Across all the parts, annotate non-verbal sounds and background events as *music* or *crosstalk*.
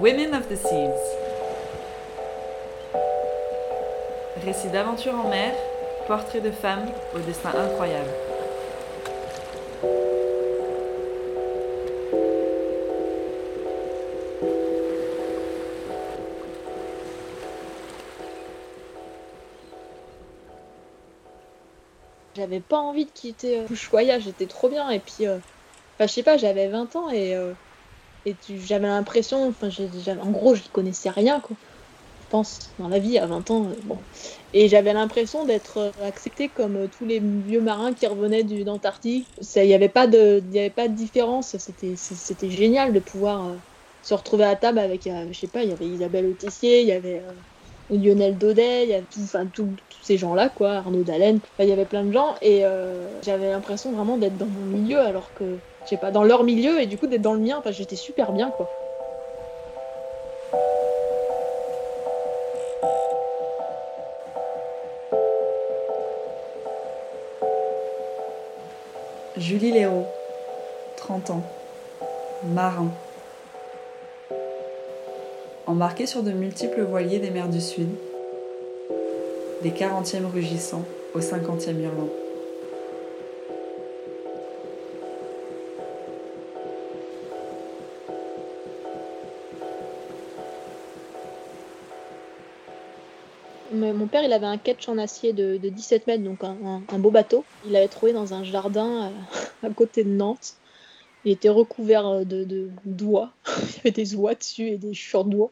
Women of the Seas. Récit d'aventure en mer, portrait de femmes au destin incroyable. J'avais pas envie de quitter euh, Ushuaïa, j'étais trop bien. Et puis, euh, enfin, je sais pas, j'avais 20 ans et, euh, et j'avais l'impression, enfin, en gros, je connaissais rien, quoi. Je pense, dans la vie, à 20 ans, euh, bon. Et j'avais l'impression d'être euh, acceptée comme euh, tous les vieux marins qui revenaient d'Antarctique. Il n'y avait, pas de- y avait pas de différence, c'était, génial de pouvoir se retrouver à table avec, euh, je sais pas, il y avait Isabelle Autissier, il y avait Lionel Daudet, il y avait tout, enfin, tous ces gens-là, quoi, Arnaud Dallène, il y avait plein de gens, et j'avais l'impression vraiment d'être dans mon milieu, alors que, je sais pas, dans leur milieu, et du coup d'être dans le mien, j'étais super bien, quoi. Julie Léraud, 30 ans, marin. Embarquée sur de multiples voiliers des mers du Sud, des 40e rugissants au 50e hurlant. Mon père, il avait un ketch en acier de, de 17 mètres, donc un, beau bateau. Il l'avait trouvé dans un jardin euh, *laughs* à côté de Nantes. Il était recouvert euh, de, d'oies. *laughs* il y avait des oies dessus et des champs d'oies.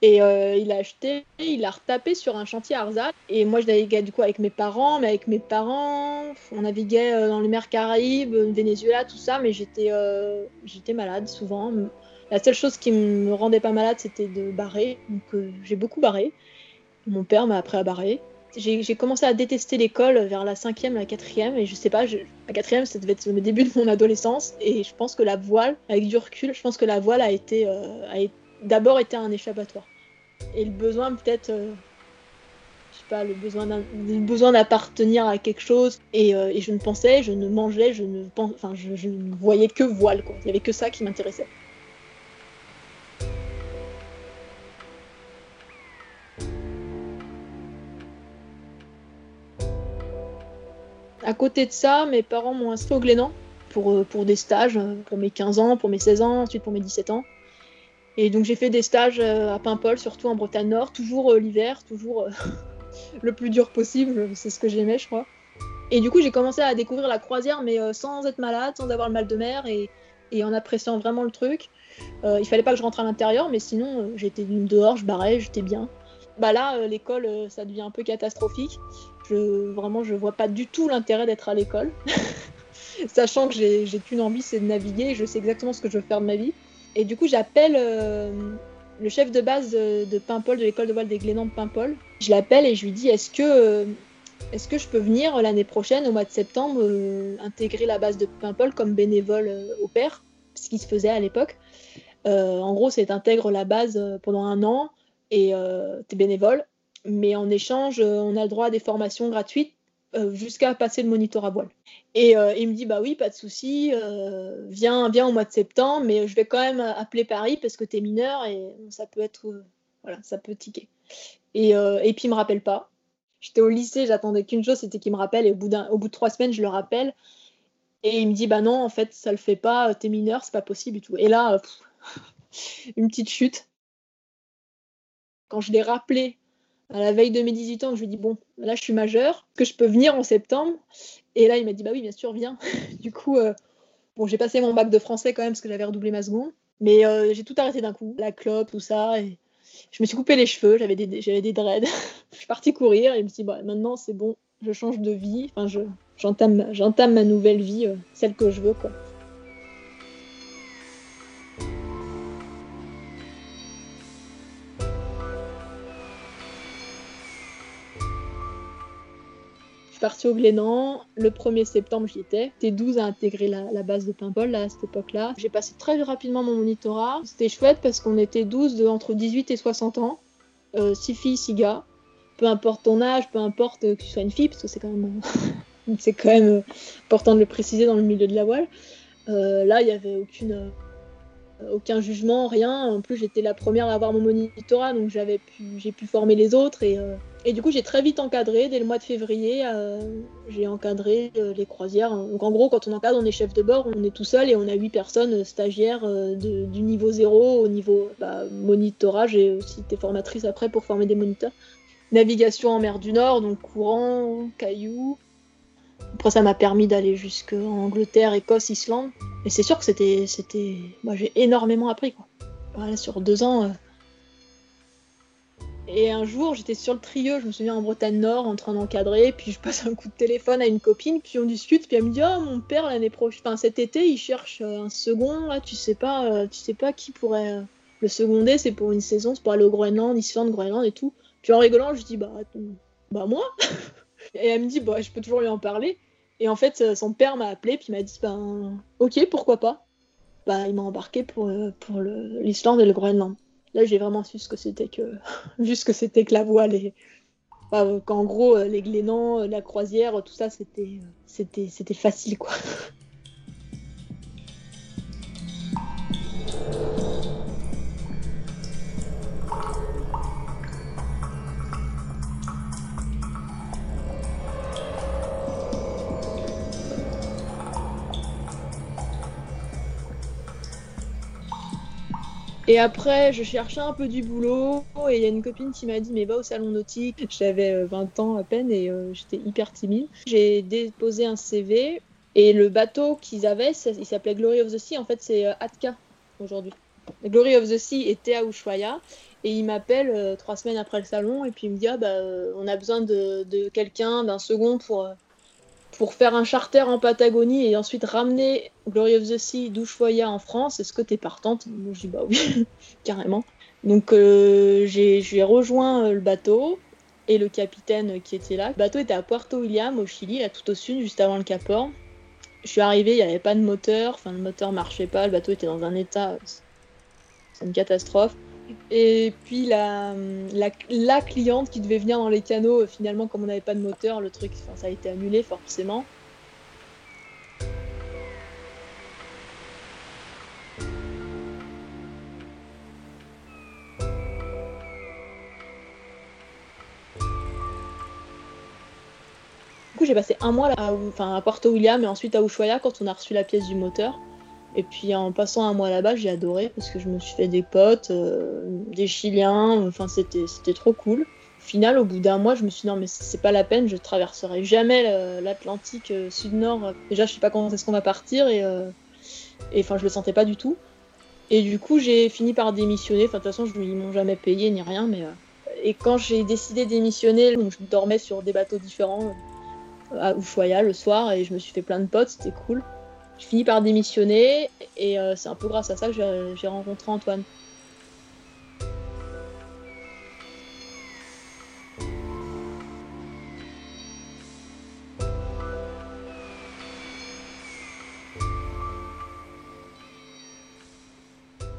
Et euh, il a acheté, il a retapé sur un chantier à. Et moi, je naviguais du coup avec mes parents, mais avec mes parents, on naviguait dans les mers Caraïbes, Venezuela, tout ça, mais j'étais, j'étais malade souvent. La seule chose qui me rendait pas malade, c'était de barrer. Donc j'ai beaucoup barré. Mon père m'a appris à barrer. J'ai commencé à détester l'école vers la cinquième, la quatrième, et je sais pas, la quatrième, ça devait être le début de mon adolescence, et je pense que la voile, avec du recul, je pense que la voile a été, euh, d'abord été un échappatoire. Et le besoin peut-être, euh, je sais pas, le besoin d'appartenir à quelque chose, et, euh, et je ne pensais, je ne mangeais, je ne enfin, je, ne voyais que voile. Il y avait que ça qui m'intéressait. À côté de ça, mes parents m'ont inscrit au Glénan pour, euh, pour des stages, euh, pour mes 15 ans, pour mes 16 ans, ensuite pour mes 17 ans. Et donc j'ai fait des stages euh, à Paimpol, surtout en Bretagne Nord, toujours l'hiver, toujours *laughs* le plus dur possible, c'est ce que j'aimais, je crois. Et du coup, j'ai commencé à découvrir la croisière, mais sans être malade, sans avoir le mal de mer et, en appréciant vraiment le truc. Euh, il fallait pas que je rentre à l'intérieur, mais sinon, j'étais dehors, je barrais, j'étais bien. Bah là, euh, l'école, euh, ça devient un peu catastrophique. Je, vraiment, je vois pas du tout l'intérêt d'être à l'école. *laughs* Sachant que j'ai qu'une envie, c'est de naviguer, je sais exactement ce que je veux faire de ma vie. Et du coup, j'appelle euh, le chef de base de, Paimpol, de l'école de voile des Glénans de Paimpol. Je l'appelle et je lui dis est-ce que, est-ce que je peux venir l'année prochaine, au mois de septembre, intégrer la base de Paimpol comme bénévole au pair Ce qui se faisait à l'époque. En gros, c'est t'intègres la base pendant un an et euh, t'es bénévole. Mais en échange, euh, on a le droit à des formations gratuites euh, jusqu'à passer le moniteur à voile. Et il me dit bah oui, pas de souci, viens, viens au mois de septembre, mais je vais quand même appeler Paris parce que t'es mineur et ça peut être, voilà, ça peut tiquer. Et, et puis il me rappelle pas. J'étais au lycée, j'attendais qu'une chose, c'était qu'il me rappelle. Et au bout, au bout de trois semaines, je le rappelle. Et il me dit bah non, en fait, ça le fait pas, t'es mineur, c'est pas possible et tout. Et là, *laughs* une petite chute. Quand je l'ai rappelé à la veille de mes 18 ans, je lui ai dit bon, là je suis majeure, que je peux venir en septembre. Et là, il m'a dit bah oui, bien sûr, viens. *laughs* du coup, euh, bon, j'ai passé mon bac de français quand même parce que j'avais redoublé ma seconde. Mais euh, j'ai tout arrêté d'un coup, la clope, tout ça. Et je me suis coupé les cheveux, j'avais des, j'avais des dreads. *laughs* je suis partie courir et je me dit bah, maintenant c'est bon, je change de vie. Enfin, je, j'entame, j'entame ma nouvelle vie, euh, celle que je veux quoi. Suis partie au Glénan. Le 1er septembre, j'y étais. J'étais 12 à intégrer la, base de Paimpol à cette époque-là. J'ai passé très rapidement mon monitorat. C'était chouette parce qu'on était 12 de entre 18 et 60 ans. 6 euh, filles, 6 gars. Peu importe ton âge, peu importe que tu sois une fille, parce que c'est quand même, *laughs* c'est quand même important de le préciser dans le milieu de la voile. Euh, là, il n'y avait aucune euh, aucun jugement, rien. En plus, j'étais la première à avoir mon monitorat, donc j'avais pu, j'ai pu former les autres. Et, euh, et, du coup, j'ai très vite encadré. Dès le mois de février, euh, j'ai encadré les croisières. Donc en gros, quand on encadre, on est chef de bord, on est tout seul et on a huit personnes stagiaires du niveau 0 au niveau bah, monitorat. J'ai aussi été formatrice après pour former des moniteurs. Navigation en mer du Nord, donc courant, cailloux, après, ça m'a permis d'aller jusqu'en Angleterre, Écosse, Islande. Et c'est sûr que c'était. c'était... Moi, j'ai énormément appris, quoi. Voilà, sur deux ans. Euh. Et un jour, j'étais sur le Trieux, je me souviens en Bretagne Nord, en train d'encadrer, puis je passe un coup de téléphone à une copine, puis on discute, puis elle me dit Oh, mon père, l'année prochaine, cet été, il cherche euh, un second, là, tu sais pas, euh, tu sais pas qui pourrait le seconder, c'est pour une saison, c'est pour aller au Groenland, Islande, Groenland et tout. Puis en rigolant, je dis Bah, bah moi *laughs* Et elle me dit Bah, je peux toujours lui en parler. Et en fait, euh, son père m'a appelé, puis m'a dit ben, Ok, pourquoi pas bah, Il m'a embarqué euh, pour l'Islande et le Groenland. Là, j'ai vraiment su ce que c'était que, *laughs* vu ce que, c'était que la voile. Et... qu'en gros, euh, les glénans, la croisière, tout ça, c'était, c'était, c'était facile, quoi. *laughs* Et après, je cherchais un peu du boulot et il y a une copine qui m'a dit mais va au salon nautique. J'avais 20 euh, ans à peine et euh, j'étais hyper timide. J'ai déposé un CV et le bateau qu'ils avaient, il s'appelait Glory of the Sea. En fait, c'est euh, Atka aujourd'hui. Glory of the Sea était à Ushuaia et il m'appelle trois semaines après le salon et puis il me dit ah, bah, on a besoin de, de quelqu'un, d'un second pour pour faire un charter en Patagonie et ensuite ramener Glory of the Sea d'Ushuaia en France, est-ce que tu es partante Je dis bah oui, *laughs* carrément. Donc euh, j'ai rejoint euh, le bateau et le capitaine qui était là. Le bateau était à Puerto William au Chili, là tout au sud, juste avant le Cap Horn. Je suis arrivée, il n'y avait pas de moteur, enfin le moteur marchait pas, le bateau était dans un état, c'est une catastrophe. Et puis la, la, cliente qui devait venir dans les canaux, finalement, comme on n'avait pas de moteur, le truc, ça a été annulé forcément. Du coup, j'ai passé un mois à, à Puerto William et ensuite à Ushuaia quand on a reçu la pièce du moteur. Et puis en passant un mois là-bas, j'ai adoré parce que je me suis fait des potes, euh, des Chiliens, enfin c'était, c'était trop cool. Au final, au bout d'un mois, je me suis dit non mais c'est pas la peine, je traverserai jamais l'Atlantique euh, sud-nord. Déjà, je sais pas quand est-ce qu'on va partir euh, et enfin je le sentais pas du tout. Et du coup, j'ai fini par démissionner. Enfin de toute façon, je, ils m'ont jamais payé ni rien, mais et quand j'ai décidé de démissionner, je dormais sur des bateaux différents à Ushuaia le soir et je me suis fait plein de potes, c'était cool. Je finis par démissionner et euh, c'est un peu grâce à ça que j'ai rencontré Antoine.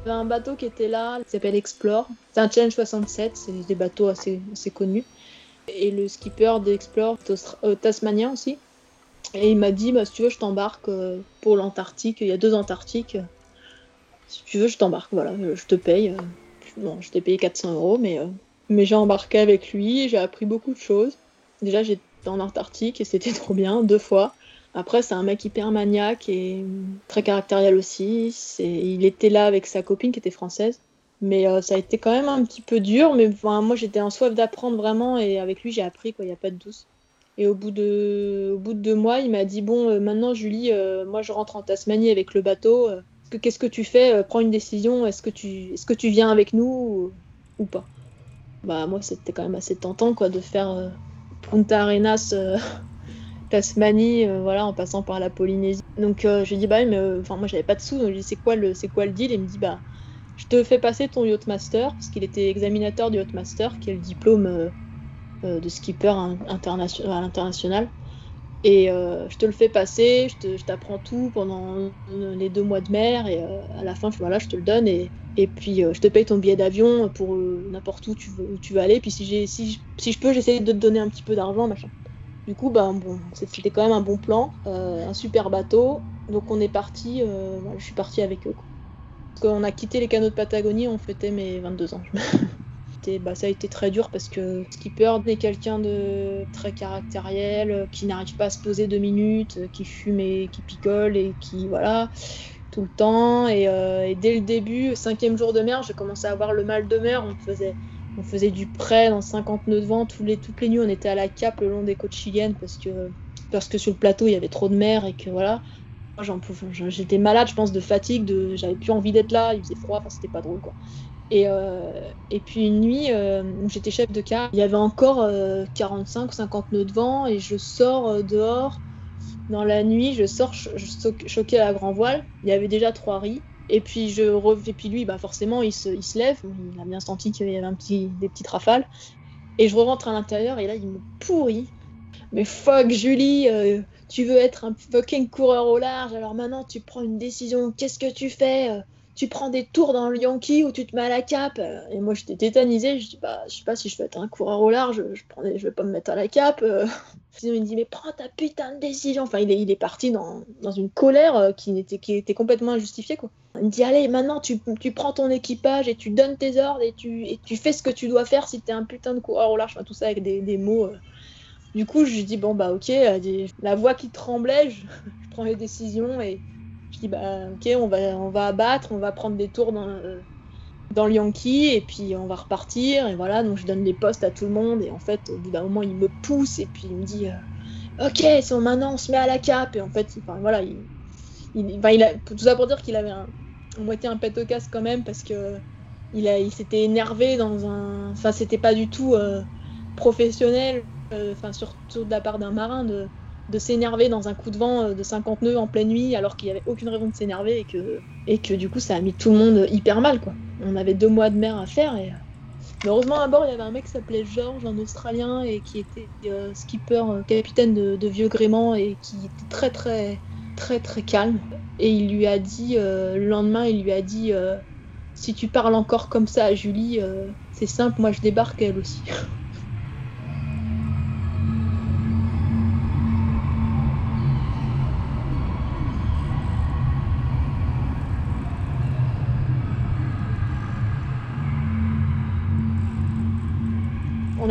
Il y avait un bateau qui était là, qui s'appelle Explore. C'est un Challenge 67, c'est des bateaux assez, assez connus. Et le skipper d'Explore, euh, Tasmania aussi. Et il m'a dit, bah, si tu veux, je t'embarque euh, pour l'Antarctique. Il y a deux Antarctiques. Si tu veux, je t'embarque. Voilà, je te paye. Bon, je t'ai payé 400 euros, mais, euh, mais j'ai embarqué avec lui. J'ai appris beaucoup de choses. Déjà, j'étais en Antarctique et c'était *laughs* trop bien, deux fois. Après, c'est un mec hyper maniaque et très caractériel aussi. Il était là avec sa copine qui était française. Mais euh, ça a été quand même un petit peu dur. Mais moi, j'étais en soif d'apprendre vraiment. Et avec lui, j'ai appris. Il n'y a pas de douce. Et au bout de, au bout de deux mois, il m'a dit Bon, euh, maintenant, Julie, euh, moi, je rentre en Tasmanie avec le bateau. Qu'est-ce que tu fais? Prends une décision. Est-ce que, tu, est-ce que tu viens avec nous ou, pas? Bah, moi, c'était quand même assez tentant, quoi, de faire Punta Arenas. *laughs* Tasmanie, voilà, en passant par la Polynésie. Donc je lui ai dit bah mais enfin moi j'avais pas de sous, donc je lui ai dit c'est quoi le quoi le deal? Et il me dit bah je te fais passer ton yacht master, parce qu'il était examinateur du yacht master, qui est le diplôme euh, euh, de skipper à l'international. Et euh, je te le fais passer, je t'apprends tout pendant les deux mois de mer, et à la fin, voilà, je te le donne, et, et puis je te paye ton billet d'avion pour n'importe où tu veux, où tu veux aller. Puis si, si, si je peux, j'essaie de te donner un petit peu d'argent, machin. Du coup, bah, bon, c'était quand même un bon plan, un super bateau. Donc on est parti, je suis parti avec eux. Quoi. Quand on a quitté les canaux de Patagonie, on fêtait mes 22 ans. *laughs* bah, ça a été très dur parce que Skipper est quelqu'un de très caractériel, qui n'arrive pas à se poser deux minutes, qui fume et qui picole et qui voilà tout le temps. Et, euh, dès le début, cinquième jour de mer, j'ai commencé à avoir le mal de mer. On faisait, du prêt dans 50 nœuds de vent tous les, toutes les nuits. On était à la cape le long des côtes chiliennes parce que parce que sur le plateau il y avait trop de mer et que voilà j'étais malade, je pense, de fatigue, j'avais plus envie d'être là, il faisait froid, enfin, c'était pas drôle, quoi. Et, euh, et puis une nuit, euh, où j'étais chef de car, il y avait encore 45 ou 50 nœuds de vent, et je sors euh, dehors, dans la nuit, je sors choqué à la grand voile, il y avait déjà trois riz, et puis lui, bah forcément, il se, lève, il a bien senti qu'il y avait un petit, des petites rafales, et je rentre à l'intérieur, et là, il me pourrit. Mais fuck, Julie, tu veux être un fucking coureur au large, alors maintenant tu prends une décision, qu'est-ce que tu fais euh, Tu prends des tours dans le Yankee ou tu te mets à la cape Et moi j'étais tétanisée, je dis bah je sais pas si je veux être un coureur au large, je, prends je vais pas me mettre à la cape. Euh. *laughs* Sinon il me dit mais prends ta putain de décision. Enfin il est, parti dans, une colère euh, qui, était, complètement injustifiée quoi. Il me dit allez maintenant tu, prends ton équipage et tu donnes tes ordres et tu, fais ce que tu dois faire si t'es un putain de coureur au large. Enfin tout ça avec des, des mots du coup, je dis bon bah ok, la voix qui tremblait, je, *laughs* prends les décisions et je dis bah ok, on va on va abattre, on va prendre des tours dans dans le Yankee et puis on va repartir et voilà. Donc je donne les postes à tout le monde et en fait au bout d'un moment il me pousse et puis il me dit euh, ok c'est maintenant on se met à la cape et en fait enfin, voilà il, il, il a tout ça pour dire qu'il avait un, moitié un pet au casse quand même parce que il il s'était énervé dans un enfin c'était pas du tout euh, professionnel euh, surtout de la part d'un marin, de, de s'énerver dans un coup de vent euh, de 50 nœuds en pleine nuit alors qu'il n'y avait aucune raison de s'énerver et que, et que du coup ça a mis tout le monde hyper mal quoi. On avait deux mois de mer à faire et heureusement à bord il y avait un mec qui s'appelait George, un Australien et qui était euh, skipper, capitaine de, vieux gréement et qui était très très très très calme et il lui a dit le lendemain il lui a dit si tu parles encore comme ça à Julie c'est simple moi je débarque elle aussi.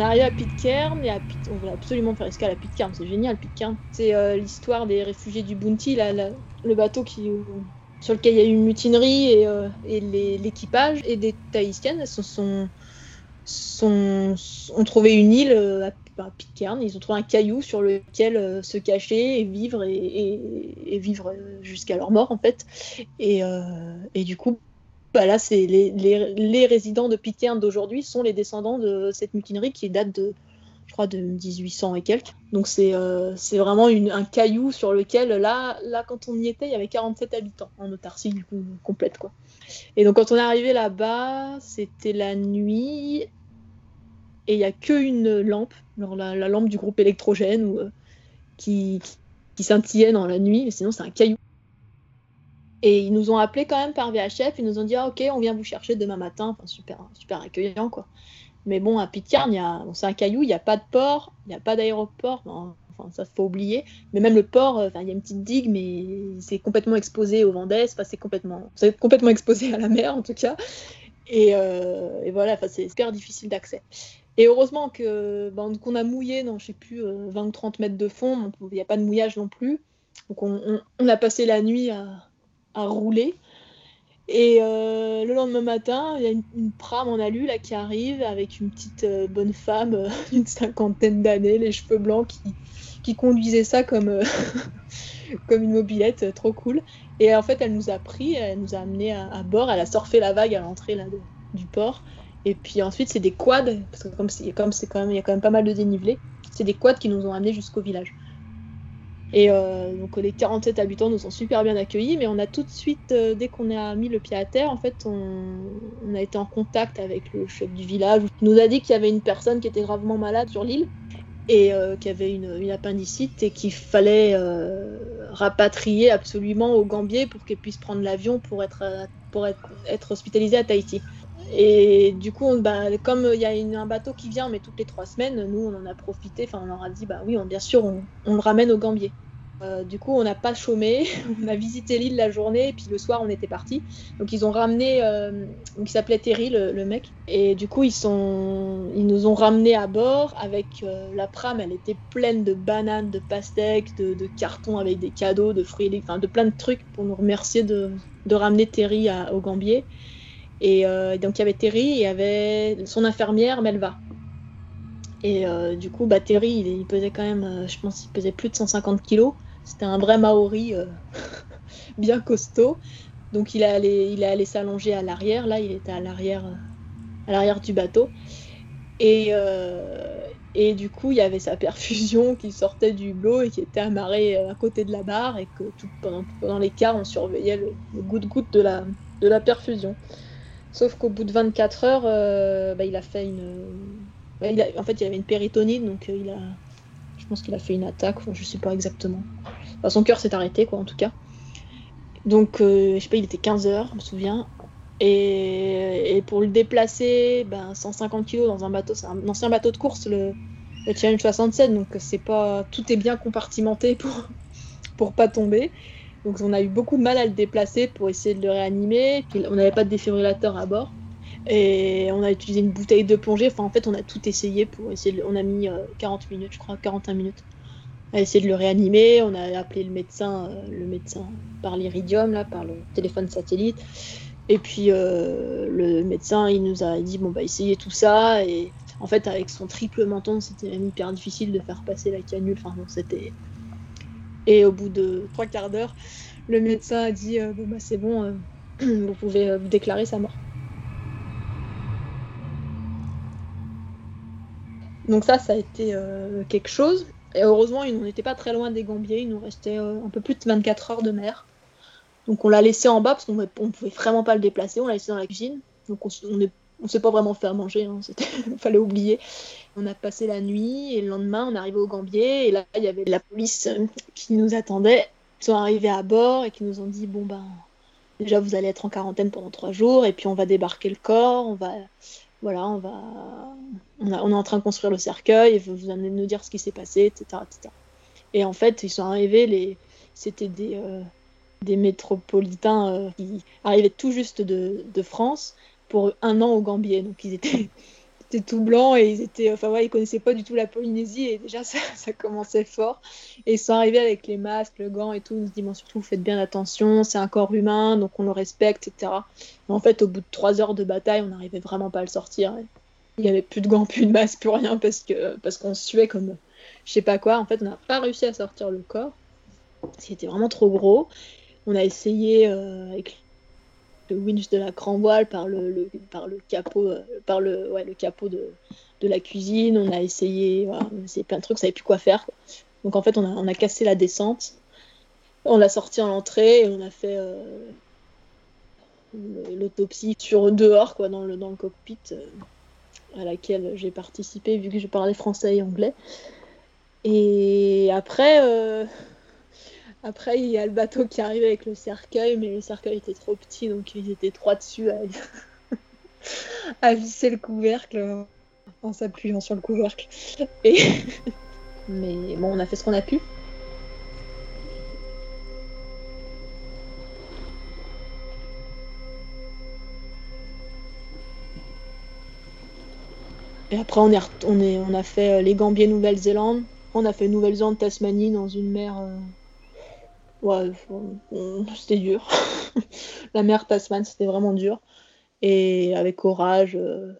On est arrivé à Pitcairn et on voulait absolument faire escale à Pitcairn, c'est génial Pitcairn. C'est euh, l'histoire des réfugiés du Bounty, le bateau qui, sur lequel il y a eu une mutinerie et, euh, l'équipage et des Tahitiennes sont, ont trouvé une île euh, à, Pitcairn. Ils ont trouvé un caillou sur lequel se cacher et vivre et, vivre jusqu'à leur mort en fait. Et du coup, bah là, c'est les, résidents de Pitcairn d'aujourd'hui sont les descendants de cette mutinerie qui date de, je crois, de 1800 et quelques. Donc c'est euh, vraiment un caillou sur lequel, là, là, quand on y était, il y avait 47 habitants en autarcie complète. Quoi. Et donc quand on est arrivé là-bas, c'était la nuit et il n'y a qu'une lampe, la, lampe du groupe électrogène euh, qui, qui scintillait dans la nuit, mais sinon c'est un caillou et ils nous ont appelés quand même par VHF, ils nous ont dit ah, ok, on vient vous chercher demain matin, enfin super, super accueillant quoi. Mais bon, à Pitcairn, bon, c'est un caillou, il n'y a pas de port, il n'y a pas d'aéroport, enfin ça faut oublier. Mais même le port, euh, il y a une petite digue, mais c'est complètement exposé au vent d'est, c'est complètement, complètement exposé à la mer en tout cas. Et, euh, et voilà, c'est super difficile d'accès. Et heureusement que ben, qu'on a mouillé dans, je sais plus, 20 euh, ou 30 mètres de fond, il n'y a pas de mouillage non plus. Donc on, a passé la nuit à, rouler. Et euh, le lendemain matin, il y a une, prame en alu là, qui arrive avec une petite euh, bonne femme *laughs* d'une cinquantaine d'années, les cheveux blancs, qui, qui conduisait ça comme, *laughs* comme une mobilette, trop cool. Et en fait, elle nous a pris, elle nous a amené à, bord, elle a surfé la vague à l'entrée du port. Et puis ensuite, c'est des quads, parce que comme c'est comme quand même, il y a quand même pas mal de dénivelé, c'est des quads qui nous ont amenés jusqu'au village. Et euh, donc les 47 habitants nous ont super bien accueillis, mais on a tout de suite, euh, dès qu'on a mis le pied à terre, en fait, on, a été en contact avec le chef du village. Il nous a dit qu'il y avait une personne qui était gravement malade sur l'île et euh, qui avait une, appendicite et qu'il fallait rapatrier absolument au Gambier pour qu'elle puisse prendre l'avion pour être, pour être, être hospitalisée à Tahiti. Et du coup, bah, comme il y a un bateau qui vient, mais toutes les trois semaines, nous, on en a profité. Enfin, on leur a dit, bah oui, on, bien sûr, on, le ramène au Gambier. Euh, du coup, on n'a pas chômé. *laughs* on a visité l'île la journée, et puis le soir, on était parti. Donc, ils ont ramené, euh, donc il s'appelait Terry, le, mec. Et du coup, ils, sont, ils nous ont ramenés à bord avec euh, la prame. Elle était pleine de bananes, de pastèques, de, cartons avec des cadeaux, de fruits, enfin, de plein de trucs pour nous remercier de, ramener Terry au Gambier. Et euh, donc il y avait Terry et il avait son infirmière Melva. Et euh, du coup, bah, Terry, il, pesait quand même, euh, je pense qu'il pesait plus de 150 kilos. C'était un vrai Maori *laughs* bien costaud. Donc il est allé, il est allé s'allonger à l'arrière. Là, il était à l'arrière, à l'arrière du bateau. Et, et du coup, il y avait sa perfusion qui sortait du hublot et qui était amarrée à côté de la barre et que tout, pendant, pendant l'écart, on surveillait le, le goutte-goutte de la, de la perfusion. Sauf qu'au bout de 24 heures, euh, bah, il a fait une. en fait, il avait une péritonite, donc euh, il a. Je pense qu'il a fait une attaque, enfin, je sais pas exactement. son cœur s'est arrêté, quoi, en tout cas. Donc, euh, je sais pas, il était 15 heures, je me souviens. Et, pour le déplacer, ben, 150 kg dans un bateau, c'est un ancien bateau de course, le, Challenge 67, donc c'est pas. Tout est bien compartimenté pour, pour pas tomber. Donc on a eu beaucoup de mal à le déplacer pour essayer de le réanimer. on n'avait pas de défibrillateur à bord. Et on a utilisé une bouteille de plongée. Enfin, en fait, on a tout essayé pour essayer. On a mis 40 euh, minutes, je crois, 41 minutes à essayer de le réanimer. On a appelé le médecin, euh, le médecin par l'iridium, là, par le téléphone satellite. Et puis euh, le médecin, il nous a dit bon bah essayez tout ça. Et en fait, avec son triple menton, c'était même hyper difficile de faire passer la canule. Enfin bon, c'était et au bout de trois quarts d'heure, le médecin a dit euh, bon bah c'est bon, euh, *clears throat* vous pouvez euh, déclarer sa mort. Donc ça, ça a été quelque chose. Et heureusement, il n'en était pas très loin des Gambiers. Il nous restait un peu plus de 24 heures de mer. Donc on l'a laissé en bas parce qu'on ne pouvait vraiment pas le déplacer. On l'a laissé dans la cuisine. Donc on, on on s'est pas vraiment fait à manger, hein, *laughs* il fallait oublier. On a passé la nuit et le lendemain on arrivé au Gambier et là il y avait la police euh, qui nous attendait. Ils sont arrivés à bord et qui nous ont dit bon ben déjà vous allez être en quarantaine pendant trois jours et puis on va débarquer le corps, on va voilà on va on, est en train de construire le cercueil et vous allez nous dire ce qui s'est passé etc, Et en fait ils sont arrivés les c'était des euh, des métropolitains euh, qui arrivaient tout juste de, de France pour un an au Gambier. Donc ils étaient, tout blancs et ils étaient, enfin ouais, ils connaissaient pas du tout la Polynésie et déjà *laughs* ça, ça commençait fort. Et ils sont arrivés avec les masques, le gant et tout. Ils dit bon surtout faites bien attention, c'est un corps humain donc on le respecte, etc. Mais en fait au bout de trois heures de bataille, on n'arrivait vraiment pas à le sortir. Il y avait plus de gants, plus de masques, plus rien parce que parce qu'on suait comme je sais pas quoi. En fait on n'a pas réussi à sortir le corps. C'était vraiment trop gros. On a essayé euh, avec le winch de la grand voile par le, par le capot, euh, par le, capot de, la cuisine. On a essayé, voilà, plein de trucs, on savait plus quoi faire. Donc en fait, on a, cassé la descente. On l'a sorti en entrée et on a fait euh, l'autopsie sur dehors, quoi, dans le, dans le cockpit euh, à laquelle j'ai participé vu que je parlais français et anglais. Et après, après, il y a le bateau qui arrive avec le cercueil, mais le cercueil était trop petit, donc ils étaient trois dessus à, *laughs* visser le couvercle en s'appuyant sur le couvercle. *laughs* Mais bon, on a fait ce qu'on a pu. Et après, on, est, on, a fait les Gambiers Nouvelle-Zélande. On a fait Nouvelle-Zélande, Tasmanie, dans une mer. Euh, Ouais, c'était dur. *laughs* la mer Tasman, c'était vraiment dur. Et avec orage, euh,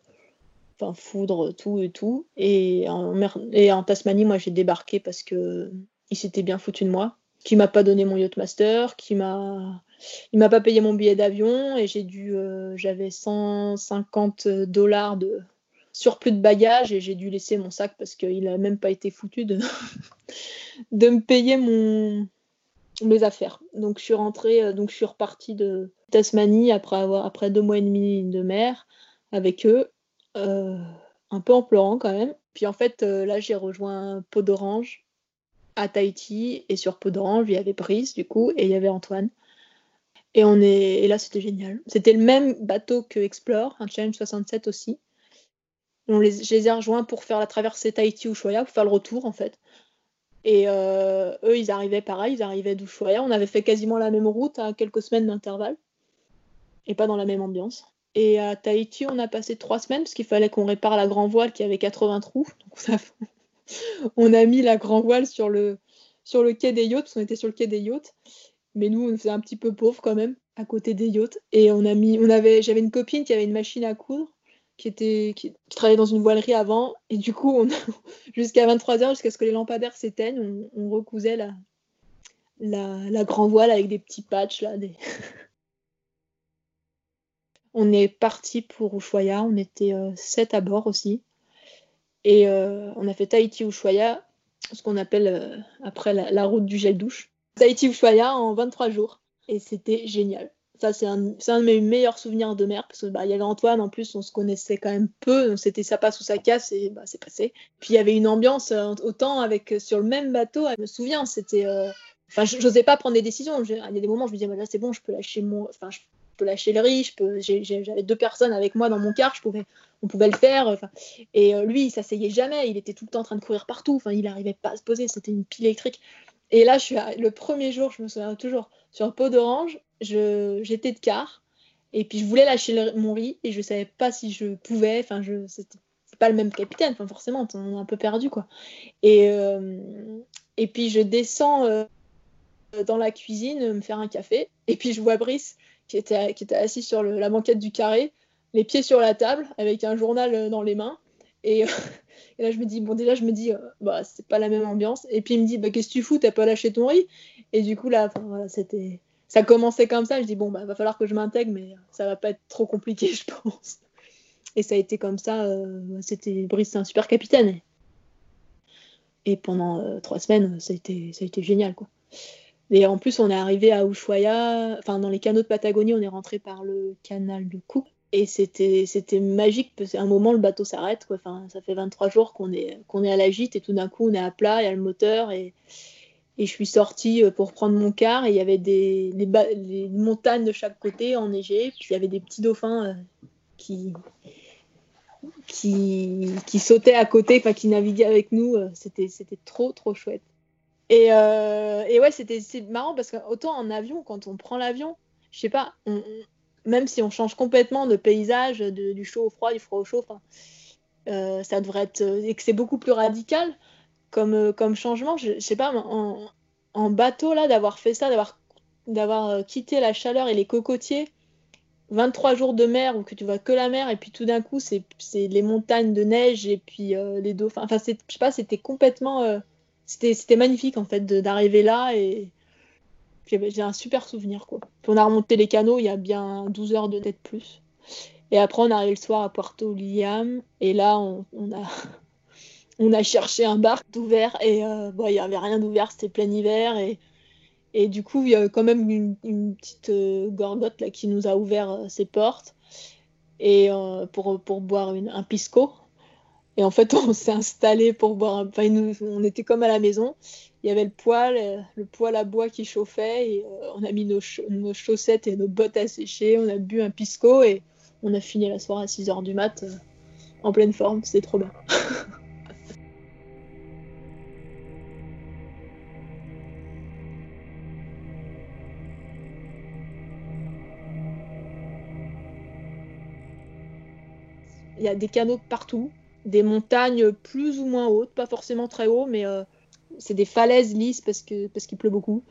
enfin foudre, tout et tout. Et en, Tasmanie, moi, j'ai débarqué parce que il s'était bien foutu de moi. Qui m'a pas donné mon yacht master, qui m'a, il m'a pas payé mon billet d'avion et j'ai dû, euh, j'avais 150 dollars de surplus de bagages et j'ai dû laisser mon sac parce qu'il a même pas été foutu de, *laughs* de me payer mon mes affaires. Donc je suis rentrée, euh, donc je suis repartie de Tasmanie après avoir après deux mois et demi de mer avec eux, euh, un peu en pleurant quand même. Puis en fait euh, là j'ai rejoint Peau d'Orange à Tahiti et sur Peau d'Orange il y avait Brice du coup et il y avait Antoine. Et on est et là c'était génial. C'était le même bateau que Explore, un Challenge 67 aussi. On les, je les ai rejoints pour faire la traversée Tahiti-Ushuaia, pour faire le retour en fait. Et euh, eux, ils arrivaient pareil, ils arrivaient d'Ushuaia. On avait fait quasiment la même route à quelques semaines d'intervalle. Et pas dans la même ambiance. Et à Tahiti, on a passé trois semaines parce qu'il fallait qu'on répare la grand voile qui avait 80 trous. *laughs* Donc *laughs* on a mis la grand voile sur le, sur le quai des yachts, parce qu'on était sur le quai des yachts. Mais nous, on faisait un petit peu pauvre quand même, à côté des yachts. Et on a mis, on avait, j'avais une copine qui avait une machine à coudre qui, travaillait dans une voilerie avant. Et du coup, *laughs* jusqu'à 23h, jusqu'à ce que les lampadaires s'éteignent, on, recousait la, la, grand voile avec des petits patchs. Là, *laughs* on est parti pour Ushuaia, on était euh, sept à bord aussi. Et euh, on a fait Tahiti-Ushuaia, ce qu'on appelle euh, après la, la, route du gel douche. Tahiti-Ushuaia en 23 jours. Et c'était génial. Ça, c'est un, de mes meilleurs souvenirs de mer, parce qu'il bah, y avait Antoine, en plus, on se connaissait quand même peu, c'était ça passe ou ça casse, et bah, c'est passé. Puis il y avait une ambiance, euh, autant avec, euh, sur le même bateau, je me souviens, c'était. Euh, enfin, je n'osais pas prendre des décisions. Il y a des moments je me disais, là, c'est bon, je peux lâcher mon. Enfin, je peux lâcher le riz, j'avais deux personnes avec moi dans mon car, je pouvais, on pouvait le faire. Et lui, il s'asseyait jamais, il était tout le temps en train de courir partout, enfin, il n'arrivait pas à se poser, c'était une pile électrique. Et là, je suis le premier jour, je me souviens toujours, sur pot d'orange, j'étais de quart et puis je voulais lâcher mon riz et je savais pas si je pouvais. Enfin, je c'était pas le même capitaine. Enfin, forcément, on est un peu perdu quoi. Et euh, et puis je descends euh, dans la cuisine me faire un café et puis je vois Brice qui était qui était assis sur la banquette du carré, les pieds sur la table avec un journal euh, dans les mains et, et là je me dis bon déjà je me dis bah c'est pas la même ambiance et puis il me dit bah qu'est-ce que tu fous? T'as pas lâché ton riz? Et du coup là voilà, c'était ça commençait comme ça. Je dis bon, bah, va falloir que je m'intègre, mais ça va pas être trop compliqué, *laughs* je pense. Et ça a été comme ça. Euh, c'était Brice, c'est un super capitaine. Et pendant euh, trois semaines, ça a été, ça a été génial, quoi. Et en plus, on est arrivé à Ushuaia, enfin dans les canaux de Patagonie, on est rentré par le canal de Cook. Et c'était, c'était magique parce qu'à un moment, le bateau s'arrête. Quoi. Enfin, ça fait 23 jours qu'on est, qu'on est à la gîte et tout d'un coup, on est à plat, il y a le moteur et, et je suis sortie euh, pour prendre mon car et il y avait des, montagnes de chaque côté enneigées. Puis il y avait des petits dauphins euh, qui, qui, qui sautaient à côté, enfin qui naviguaient avec nous. Euh, c'était, c'était trop, trop chouette. Et, et ouais, c'était marrant parce que autant en avion, quand on prend l'avion, je sais pas, même si on change complètement de paysage, du chaud au froid, du froid au chaud, ça devrait être. et que c'est beaucoup plus radical comme, euh, comme changement. Je, sais pas, en, en, bateau, là, d'avoir fait ça, d'avoir, d'avoir euh, quitté la chaleur et les cocotiers, 23 jours de mer où que tu vois que la mer, et puis tout d'un coup, c'est, les montagnes de neige et puis euh, les dauphins. Enfin, je sais pas, c'était complètement. c'était, c'était magnifique, en fait, d'arriver là et. J'ai un super souvenir, quoi. On a remonté les canaux il y a bien 12 heures de tête plus. Et après, on arrive le soir à Puerto William. Et là, on, a, *laughs* on a cherché un bar ouvert et euh, il n'y avait rien d'ouvert, c'était plein hiver. Et, et du coup, il y a quand même une, petite euh, gorgotte là, qui nous a ouvert euh, ses portes et, pour, pour boire un pisco. Et en fait, *laughs* on s'est installé pour boire. Enfin, on était comme à la maison. Il y avait le poêle, le poêle à bois qui chauffait. Et on a mis nos, chaussettes et nos bottes à sécher. On a bu un pisco et on a fini la soirée à 6 h du mat en pleine forme. C'était trop bien. *laughs* il y a des canaux partout, des montagnes plus ou moins hautes, pas forcément très haut, mais euh, c'est des falaises lisses parce que parce qu'il pleut beaucoup.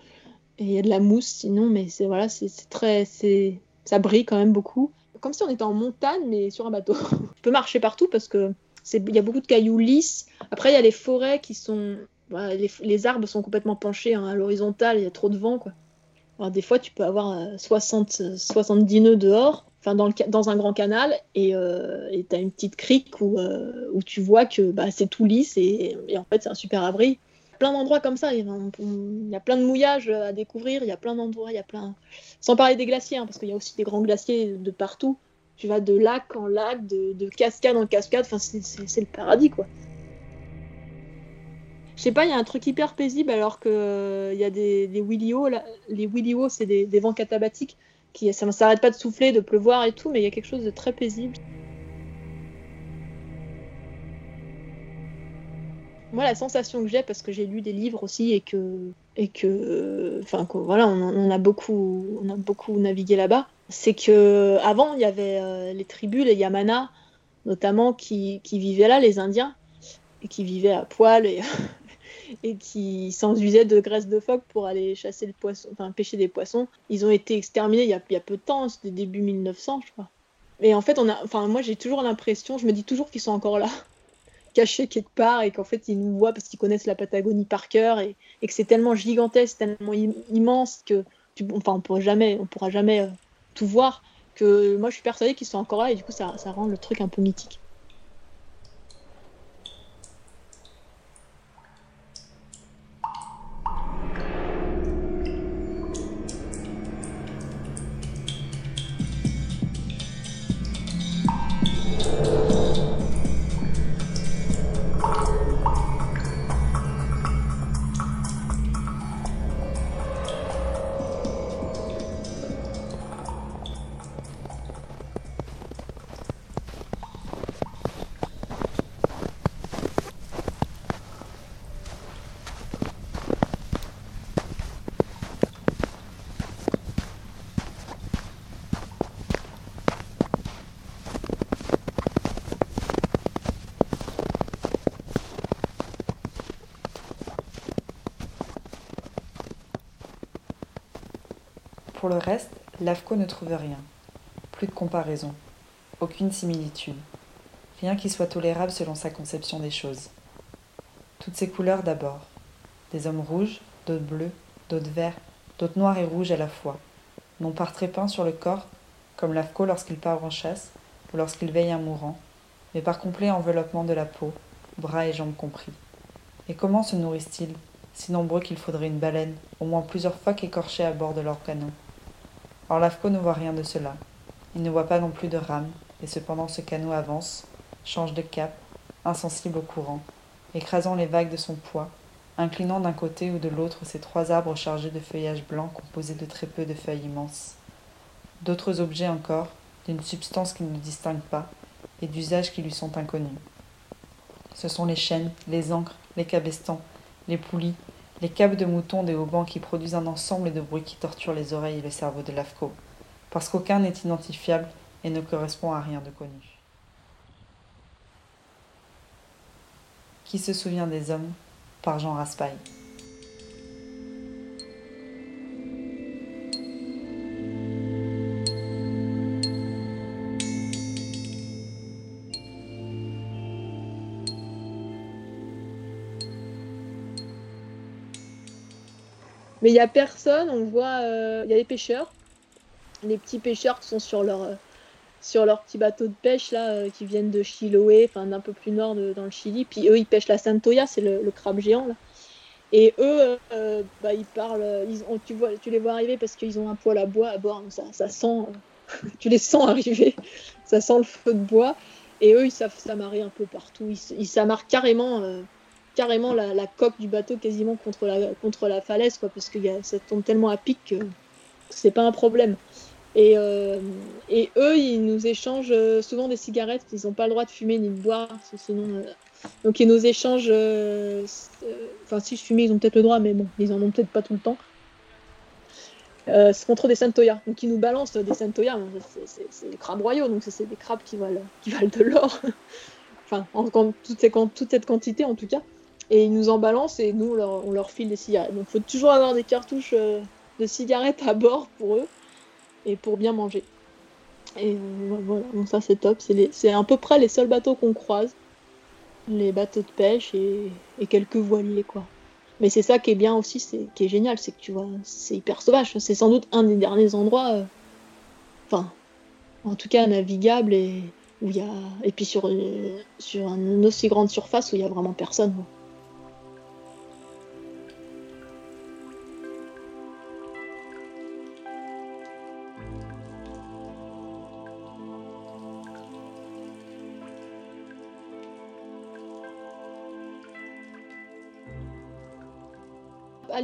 Et il y a de la mousse sinon, mais c'est voilà, c'est très, c'est, ça brille quand même beaucoup. Comme si on était en montagne, mais sur un bateau. *laughs* tu peux marcher partout parce que il y a beaucoup de cailloux lisses. Après, il y a les forêts qui sont, les, arbres sont complètement penchés hein, à l'horizontale. Il y a trop de vent, quoi. Des fois, tu peux avoir 60, 70 nœuds dehors enfin dans, dans, un grand canal et euh, tu as une petite crique où, euh, où tu vois que bah, c'est tout lisse et, en fait c'est un super abri. Plein d'endroits comme ça, il y, a, plein de mouillages à découvrir, il y a plein d'endroits, il y a plein... Sans parler des glaciers, hein, parce qu'il y a aussi des grands glaciers de partout. Tu vas de lac en lac, de, de cascade en cascade, enfin c'est le paradis quoi. Je sais pas, il y a un truc hyper paisible alors que euh, y a des, des Willio, les Willio c'est des, des vents catabatiques qui ça ne s'arrête pas de souffler, de pleuvoir et tout, mais il y a quelque chose de très paisible. Moi, la sensation que j'ai, parce que j'ai lu des livres aussi et que, et que, enfin, voilà, on, a beaucoup, on a beaucoup navigué là-bas, c'est que avant il y avait euh, les tribus, les Yamana, notamment, qui, qui, vivaient là, les Indiens, et qui vivaient à poil et *laughs* et qui s'enduisaient de graisse de phoque pour aller chasser le poisson, enfin pêcher des poissons. Ils ont été exterminés il y a, il y a peu de temps, c'était début 1900, je crois. Mais en fait, on a, enfin moi j'ai toujours l'impression, je me dis toujours qu'ils sont encore là, cachés quelque part, et qu'en fait ils nous voient parce qu'ils connaissent la Patagonie par cœur, et, et que c'est tellement gigantesque, tellement immense que, tu, enfin on pourra jamais, on pourra jamais euh, tout voir. Que moi je suis persuadée qu'ils sont encore là, et du coup ça, ça rend le truc un peu mythique. Pour le reste, l'AFCO ne trouve rien. Plus de comparaison. Aucune similitude. Rien qui soit tolérable selon sa conception des choses. Toutes ces couleurs d'abord. Des hommes rouges, d'autres bleus, d'autres verts, d'autres noirs et rouges à la fois. Non par trépas sur le corps, comme l'AFCO lorsqu'il part en chasse ou lorsqu'il veille un mourant, mais par complet enveloppement de la peau, bras et jambes compris. Et comment se nourrissent-ils, si nombreux qu'il faudrait une baleine, au moins plusieurs phoques écorchés à bord de leur canot Or l'AFCO ne voit rien de cela. Il ne voit pas non plus de rame, et cependant ce canot avance, change de cap, insensible au courant, écrasant les vagues de son poids, inclinant d'un côté ou de l'autre ces trois arbres chargés de feuillages blancs composés de très peu de feuilles immenses. D'autres objets encore, d'une substance qu'il ne distingue pas, et d'usages qui lui sont inconnus. Ce sont les chaînes, les ancres, les cabestans, les poulies, les câbles de mouton des haubans qui produisent un ensemble de bruits qui torturent les oreilles et le cerveau de l'AFCO, parce qu'aucun n'est identifiable et ne correspond à rien de connu. Qui se souvient des hommes par Jean Raspail. Mais il n'y a personne, on voit, euh, il y a les pêcheurs, les petits pêcheurs qui sont sur leur, euh, sur leur petit bateau de pêche là, euh, qui viennent de Chiloé, enfin d'un peu plus nord dans le Chili. Puis eux, ils pêchent la Santoya, c'est le, crabe géant là. Et eux, bah, ils parlent, tu, les vois arriver parce qu'ils ont un poêle à bois à bord, ça, ça sent, *laughs* tu les sens arriver, ça sent le feu de bois. Et eux, ils savent s'amarrer un peu partout, ils, ils s'amarrent carrément carrément la, coque du bateau quasiment contre la, contre la falaise, quoi, parce que ça tombe tellement à pic que c'est pas un problème. Et, euh, eux, ils nous échangent euh, souvent des cigarettes, ils n'ont pas le droit de fumer ni de boire, sinon. Euh, donc ils nous échangent. Enfin, si je fumais, ils ont peut-être le droit, mais bon, ils en ont peut-être pas tout le temps. c'est contre des Santoya. Donc ils nous balancent des Santoya, c'est des crabes royaux, donc c'est des crabes qui valent, qui valent de l'or. *laughs* enfin, en, en toute cette quantité en tout cas et ils nous en balancent et nous on leur, file des cigarettes. Donc faut toujours avoir des cartouches, euh, de cigarettes à bord pour eux et pour bien manger. Et euh, voilà, donc ça c'est top. C'est à peu près les seuls bateaux qu'on croise. Les bateaux de pêche et, quelques voiliers, quoi. Mais c'est ça qui est bien aussi, c'est qui est génial, c'est que tu vois, c'est hyper sauvage. C'est sans doute un des derniers endroits, euh, enfin, en tout cas navigable et où il y a, et puis sur, sur une aussi grande surface où il y a vraiment personne.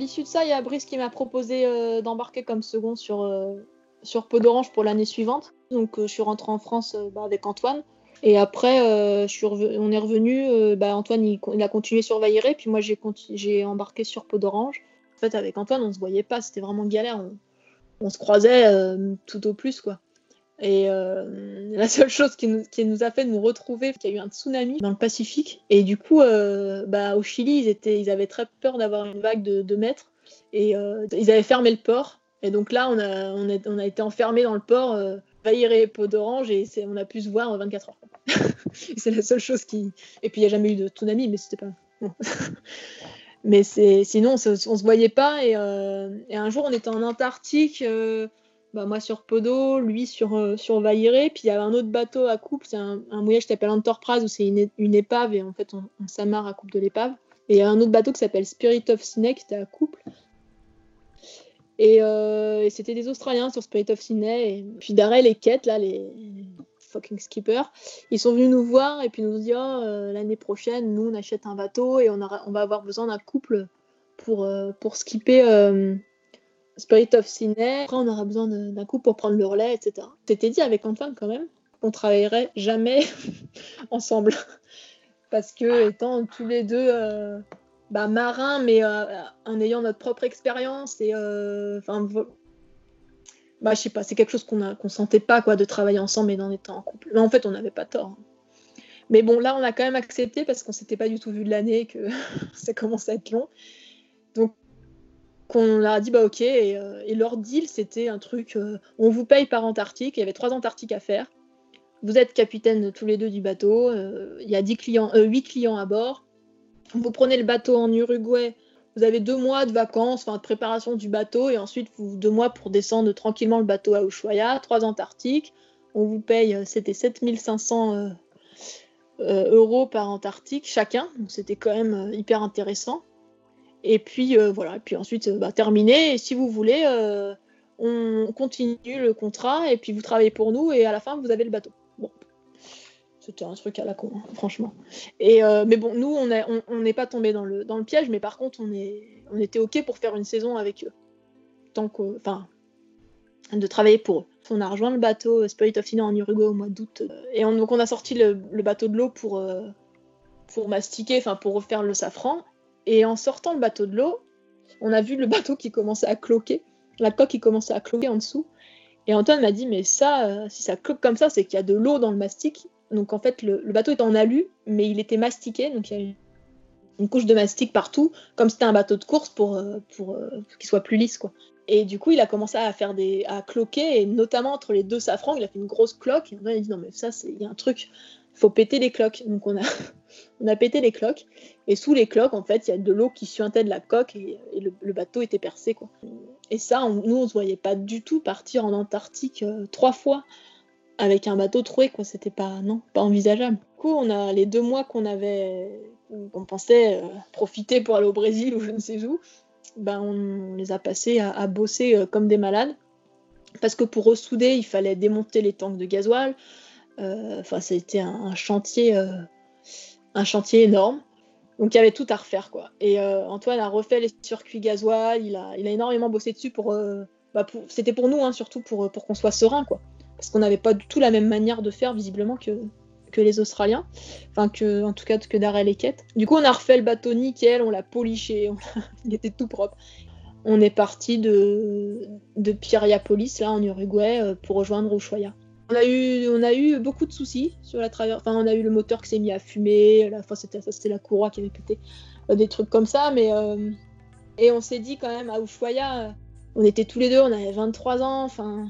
L'issue de ça, il y a Brice qui m'a proposé euh, d'embarquer comme second sur, euh, sur Peu d'Orange pour l'année suivante. Donc euh, je suis rentrée en France bah, avec Antoine. Et après, on est revenu. Bah, Antoine, il, a continué sur Vailleret, puis moi, j'ai embarqué sur Peu d'Orange. En fait, avec Antoine, on se voyait pas, c'était vraiment galère. On, on se croisait tout au plus, quoi. Et euh, *laughs* la seule chose qui nous, a fait nous retrouver, qu'il y a eu un tsunami dans le Pacifique. Et du coup, euh, bah, au Chili, ils, étaient, ils avaient très peur d'avoir une vague de 2 mètres. Et euh, ils avaient fermé le port. Et donc là, on a, été enfermés dans le port, euh, et peau d'orange, et on a pu se voir en 24 heures. *laughs* c'est la seule chose qui. Et puis il n'y a jamais eu de tsunami, mais c'était pas. *laughs* mais sinon, on on se voyait pas. Et, un jour, on était en Antarctique bah, moi sur Podo, lui sur, euh, sur puis il y avait un autre bateau à couple, c'est un, mouillage qui s'appelle Enterprise, où c'est une, une, épave, et en fait on, s'amarre à couple de l'épave. Et il y a un autre bateau qui s'appelle Spirit of Sydney, qui était à couple. Et, euh, et c'était des Australiens sur Spirit of Sydney. Et puis derrière les quêtes, là, les, fucking skippers, ils sont venus nous voir et puis nous dire oh, euh, l'année prochaine, nous on achète un bateau et on, on va avoir besoin d'un couple pour, pour skipper Spirit of Ciné. Après, on aura besoin d'un coup pour prendre le relais, etc. C'était dit avec Antoine quand même qu'on travaillerait jamais *laughs* ensemble. Parce que, étant tous les deux euh, bah, marins, mais euh, en ayant notre propre expérience, et euh, enfin, bah, je sais pas, c'est quelque chose qu'on ne sentait pas, quoi, de travailler ensemble et d'en étant en couple. Mais en fait, on n'avait pas tort. Mais bon, là, on a quand même accepté parce qu'on s'était pas du tout vu de l'année, que *laughs* ça commence à être long. Donc, qu'on leur a dit bah ok euh, et, leur deal c'était un truc euh, on vous paye par Antarctique il y avait trois Antarctiques à faire. Vous êtes capitaine tous les deux du bateau euh, il y a 10 clients 8 clients à bord. Vous prenez le bateau en Uruguay vous avez deux mois de vacances enfin de préparation du bateau et ensuite deux mois pour descendre tranquillement le bateau à Ushuaia trois Antarctiques. On vous paye c'était 7500 euros par Antarctique chacun donc c'était quand même hyper intéressant et puis euh, voilà, et puis ensuite euh, bah, terminé. Et si vous voulez, euh, on continue le contrat et puis vous travaillez pour nous et à la fin vous avez le bateau. Bon, c'était un truc à la con, hein, franchement. Et mais bon, nous on n'est pas tombé dans le, piège, mais par contre on, était ok pour faire une saison avec eux, tant que, enfin, de travailler pour eux. On a rejoint le bateau Spirit of Fina en Uruguay au mois d'août et donc on a sorti le, le bateau de l'eau pour pour mastiquer, enfin pour refaire le safran. Et en sortant le bateau de l'eau, on a vu le *laughs* bateau qui commençait à cloquer, la coque qui commençait à cloquer en dessous. Et Antoine m'a dit, mais ça, euh, si ça cloque comme ça, c'est qu'il y a de l'eau dans le mastic. Donc en fait, le, bateau est en alu, mais il était mastiqué, donc il y a une, couche de mastic partout, comme c'était un bateau de course pour, euh, pour, euh, qu'il soit plus lisse, quoi. Et du coup, il a commencé à faire des, à cloquer, et notamment entre les deux safrans, il a fait une grosse cloque. Et Antoine a dit, non mais ça, il y a un truc, faut péter les cloques. Donc on a, *laughs* on a pété les cloques. Et sous les cloques, en fait, il y a de l'eau qui suintait de la coque et, le, bateau était percé. Quoi. Et ça, nous, on se voyait pas du tout partir en Antarctique euh, trois fois avec un bateau troué. Quoi. C'était pas, non, pas envisageable. Du coup, on a les deux mois qu'on avait, qu'on pensait euh, profiter pour aller au Brésil ou je ne sais où, ben, on les a passés à, bosser euh, comme des malades. Parce que pour ressouder, il fallait démonter les tanks de gasoil, enfin, c'était un, chantier, euh, un chantier énorme. Donc il y avait tout à refaire quoi. Et euh, Antoine a refait les circuits gasoil, il a, il a énormément bossé dessus pour, bah, c'était pour nous hein, surtout pour, pour qu'on soit serein quoi. Parce qu'on n'avait pas du tout la même manière de faire visiblement que, que les Australiens, enfin que en tout cas que Darrell et Kate. Du coup on a refait le bateau nickel, on l'a poliché, *laughs* il était tout propre. On est parti de, de Piriapolis là en Uruguay pour rejoindre Ushuaia. On a eu, on a eu beaucoup de soucis sur la traversée. Enfin, on a eu le moteur qui s'est mis à fumer. La fois, c'était la courroie qui avait pété. Euh, des trucs comme ça, mais euh, et on s'est dit quand même à Ushuaia, on était tous les deux, on avait 23 ans, enfin,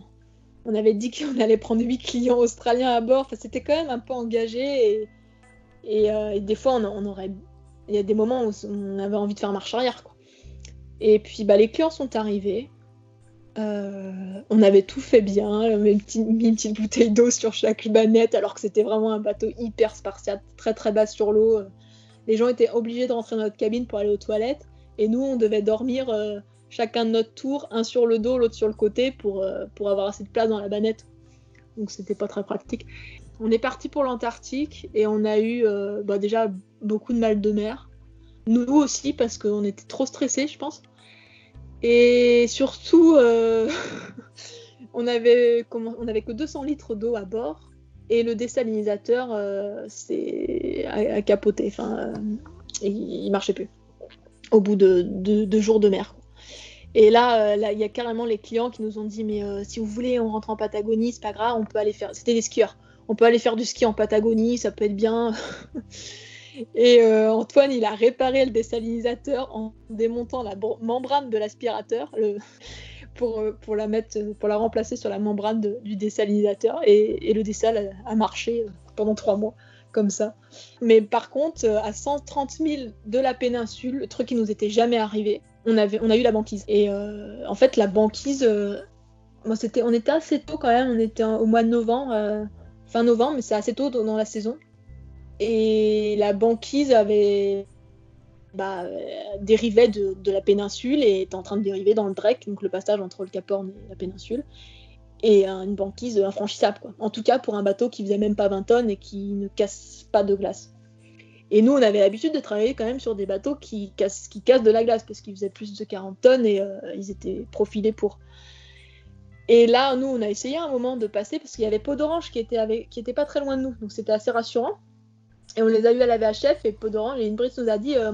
on avait dit qu'on allait prendre 8 clients australiens à bord, enfin, c'était quand même un peu engagé, et, euh, des fois, on, aurait, il y a des moments où on avait envie de faire marche arrière. Et puis, bah, les clients sont arrivés, euh, on avait tout fait bien, on avait mis une petite bouteille d'eau sur chaque banette, alors que c'était vraiment un bateau hyper spartiate, très très bas sur l'eau. Les gens étaient obligés de rentrer dans notre cabine pour aller aux toilettes, et nous, on devait dormir euh, chacun de notre tour, un sur le dos, l'autre sur le côté, pour, euh, pour avoir assez de place dans la banette. Donc c'était pas très pratique. On est parti pour l'Antarctique et on a eu bah, déjà beaucoup de mal de mer. Nous aussi, parce qu'on était trop stressés, je pense. Et surtout, euh, *laughs* on, avait, on avait que 200 litres d'eau à bord et le désalinisateur euh, a, capoté. Enfin, euh, il, marchait plus au bout de deux jours de mer. Et là, il y a carrément les clients qui nous ont dit mais si vous voulez, on rentre en Patagonie, c'est pas grave, on peut aller faire. C'était des skieurs. On peut aller faire du ski en Patagonie, ça peut être bien. *laughs* Et euh, Antoine, il a réparé le désalinisateur en démontant la membrane de l'aspirateur *laughs* pour, euh, pour, la remplacer sur la membrane du désalinisateur. Et, le désal a, marché euh, pendant trois mois comme ça. Mais par contre, à 130 000 de la péninsule, le truc qui nous était jamais arrivé, on, a eu la banquise. Et en fait, la banquise, on était assez tôt quand même, on était au mois de novembre, fin novembre, mais c'est assez tôt dans la saison. Et la banquise avait bah, dérivait de, la péninsule et était en train de dériver dans le Drake, donc le passage entre le Cap Horn et la péninsule, et une banquise infranchissable, quoi. En tout cas pour un bateau qui faisait même pas 20 tonnes et qui ne casse pas de glace. Et nous, on avait l'habitude de travailler quand même sur des bateaux qui cassent, de la glace parce qu'ils faisaient plus de 40 tonnes et euh, ils étaient profilés pour. Et là, nous, on a essayé un moment de passer parce qu'il y avait Peau d'Orange qui était, qui était pas très loin de nous, donc c'était assez rassurant. Et on les a eu à la VHF et Podoran et Inbris nous a dit euh,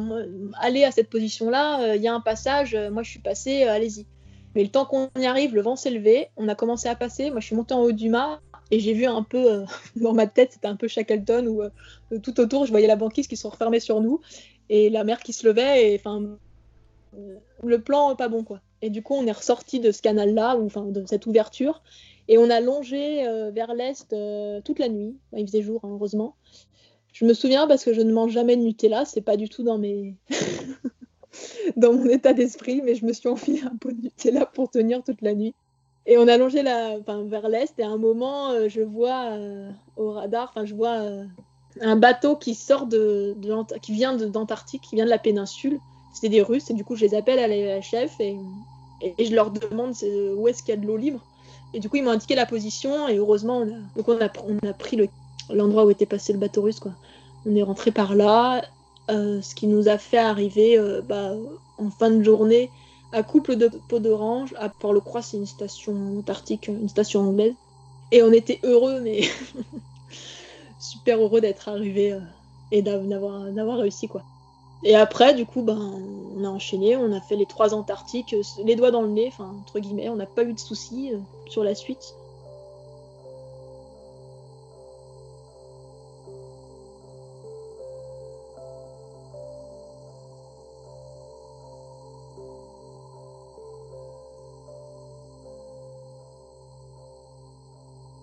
allez à cette position-là, euh, il y a un passage, euh, moi je suis passé, allez-y. Mais le temps qu'on y arrive, le vent s'est levé, on a commencé à passer, moi je suis montée en haut du mât et j'ai vu un peu *laughs* dans ma tête, c'était un peu Shackleton où tout autour je voyais la banquise qui se refermait sur nous et la mer qui se levait et enfin le plan pas bon quoi. Et du coup on est ressorti de ce canal-là, enfin de cette ouverture et on a longé vers l'est toute la nuit. il faisait jour, hein, heureusement. Je me souviens parce que je ne mange jamais de Nutella, c'est pas du tout dans mes *laughs* dans mon état d'esprit, mais je me suis enfilé un pot de Nutella pour tenir toute la nuit. Et on a longé la, enfin, vers l'est et à un moment, euh, je vois euh, au radar, enfin, je vois euh, un bateau qui sort de, qui vient d'Antarctique, qui vient de la péninsule. C'était des Russes et du coup, je les appelle à la chef et, je leur demande où est-ce qu'il y a de l'eau libre. Et du coup, ils m'ont indiqué la position et heureusement, on a, donc on a, on a pris le l'endroit où était passé le bateau russe. Quoi. On est rentré par là, euh, ce qui nous a fait arriver euh, bah, en fin de journée à Couple de Peau d'Orange. À Port-le-Croix, c'est une station antarctique, une station anglaise. Et on était heureux, mais *laughs* super heureux d'être arrivé euh, et d'avoir réussi. quoi. Et après, du coup, ben, on a enchaîné, on a fait les trois Antarctiques, les doigts dans le nez, enfin, entre guillemets, on n'a pas eu de soucis sur la suite.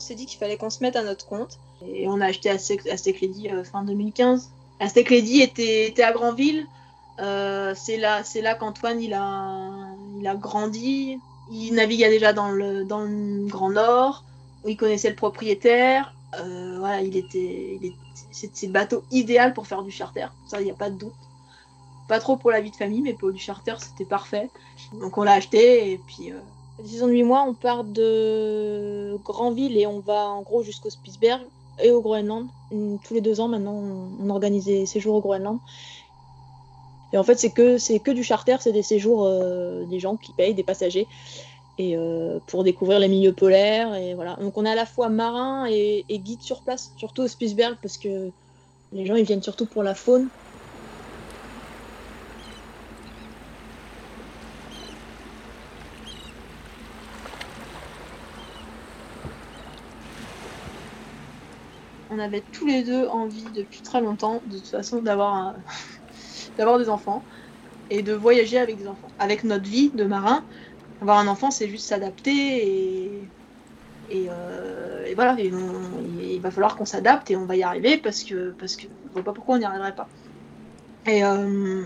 s'est dit qu'il fallait qu'on se mette à notre compte. Et on a acheté Aztec Lady euh, fin 2015. Aztec Lady était, était à Granville. Euh, c'est là, là qu'Antoine il a, il a grandi. Il naviguait déjà dans le, dans le Grand Nord. Il connaissait le propriétaire. Euh, voilà, il était, c'est le bateau idéal pour faire du charter. Ça, il n'y a pas de doute. Pas trop pour la vie de famille, mais pour du charter, c'était parfait. Donc on l'a acheté et puis. Euh, 18 mois, on part de Granville et on va en gros jusqu'au Spitzberg et au Groenland. Tous les deux ans maintenant, on organise des séjours au Groenland. Et en fait, c'est que, c'est que du charter, c'est des séjours euh, des gens qui payent, des passagers, et euh, pour découvrir les milieux polaires. Et voilà. Donc on est à la fois marin et, et guide sur place, surtout au Spitzberg, parce que les gens ils viennent surtout pour la faune. On avait tous les deux envie depuis très longtemps, de toute façon, d'avoir *laughs* d'avoir des enfants et de voyager avec des enfants. Avec notre vie de marin, Avoir un enfant, c'est juste s'adapter et, euh, voilà, il va falloir qu'on s'adapte et on va y arriver parce que parce que je vois pas pourquoi on n'y arriverait pas. Et, euh,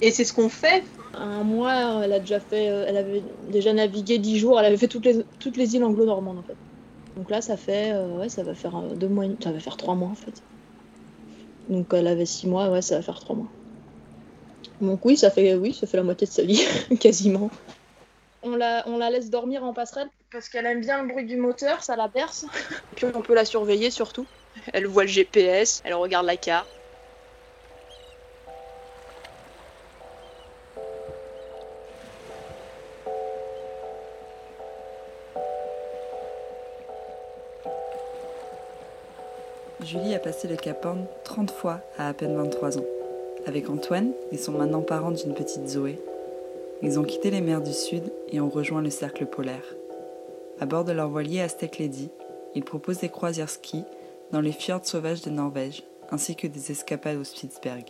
et c'est ce qu'on fait. Un mois, elle a déjà fait, euh, elle avait déjà navigué dix jours, elle avait fait toutes les toutes les îles anglo-normandes en fait. Donc là, ça fait, ouais, ça va faire deux mois, ça va faire trois mois en fait. Donc elle avait six mois, ouais, ça va faire trois mois. Donc oui, ça fait, oui, ça fait la moitié de sa vie, *laughs* quasiment. On la, on la laisse dormir en passerelle parce qu'elle aime bien le bruit du moteur, ça la berce. Puis on peut la surveiller surtout. Elle voit le GPS, elle regarde la carte. Passé le Cap Horn 30 fois à à peine 23 ans. Avec Antoine, ils sont maintenant parents d'une petite Zoé. Ils ont quitté les mers du Sud et ont rejoint le cercle polaire. À bord de leur voilier Aztec Lady, ils proposent des croisières ski dans les fjords sauvages de Norvège, ainsi que des escapades au Spitzberg.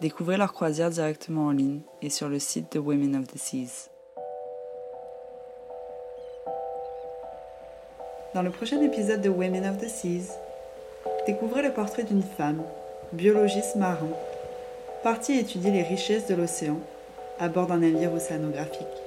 Découvrez leur croisière directement en ligne et sur le site de Women of the Seas. Dans le prochain épisode de Women of the Seas, découvrez le portrait d'une femme biologiste marin, parti étudier les richesses de l'océan à bord d'un navire océanographique.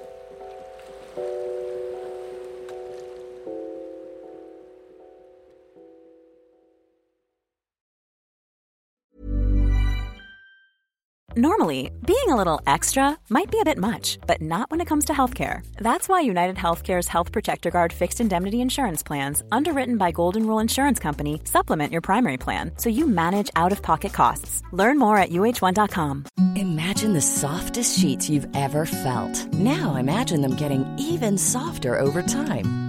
Normally, being a little extra might be a bit much, but not when it comes to healthcare. That's why United Healthcare's Health Protector Guard fixed indemnity insurance plans, underwritten by Golden Rule Insurance Company, supplement your primary plan so you manage out of pocket costs. Learn more at uh1.com. Imagine the softest sheets you've ever felt. Now imagine them getting even softer over time.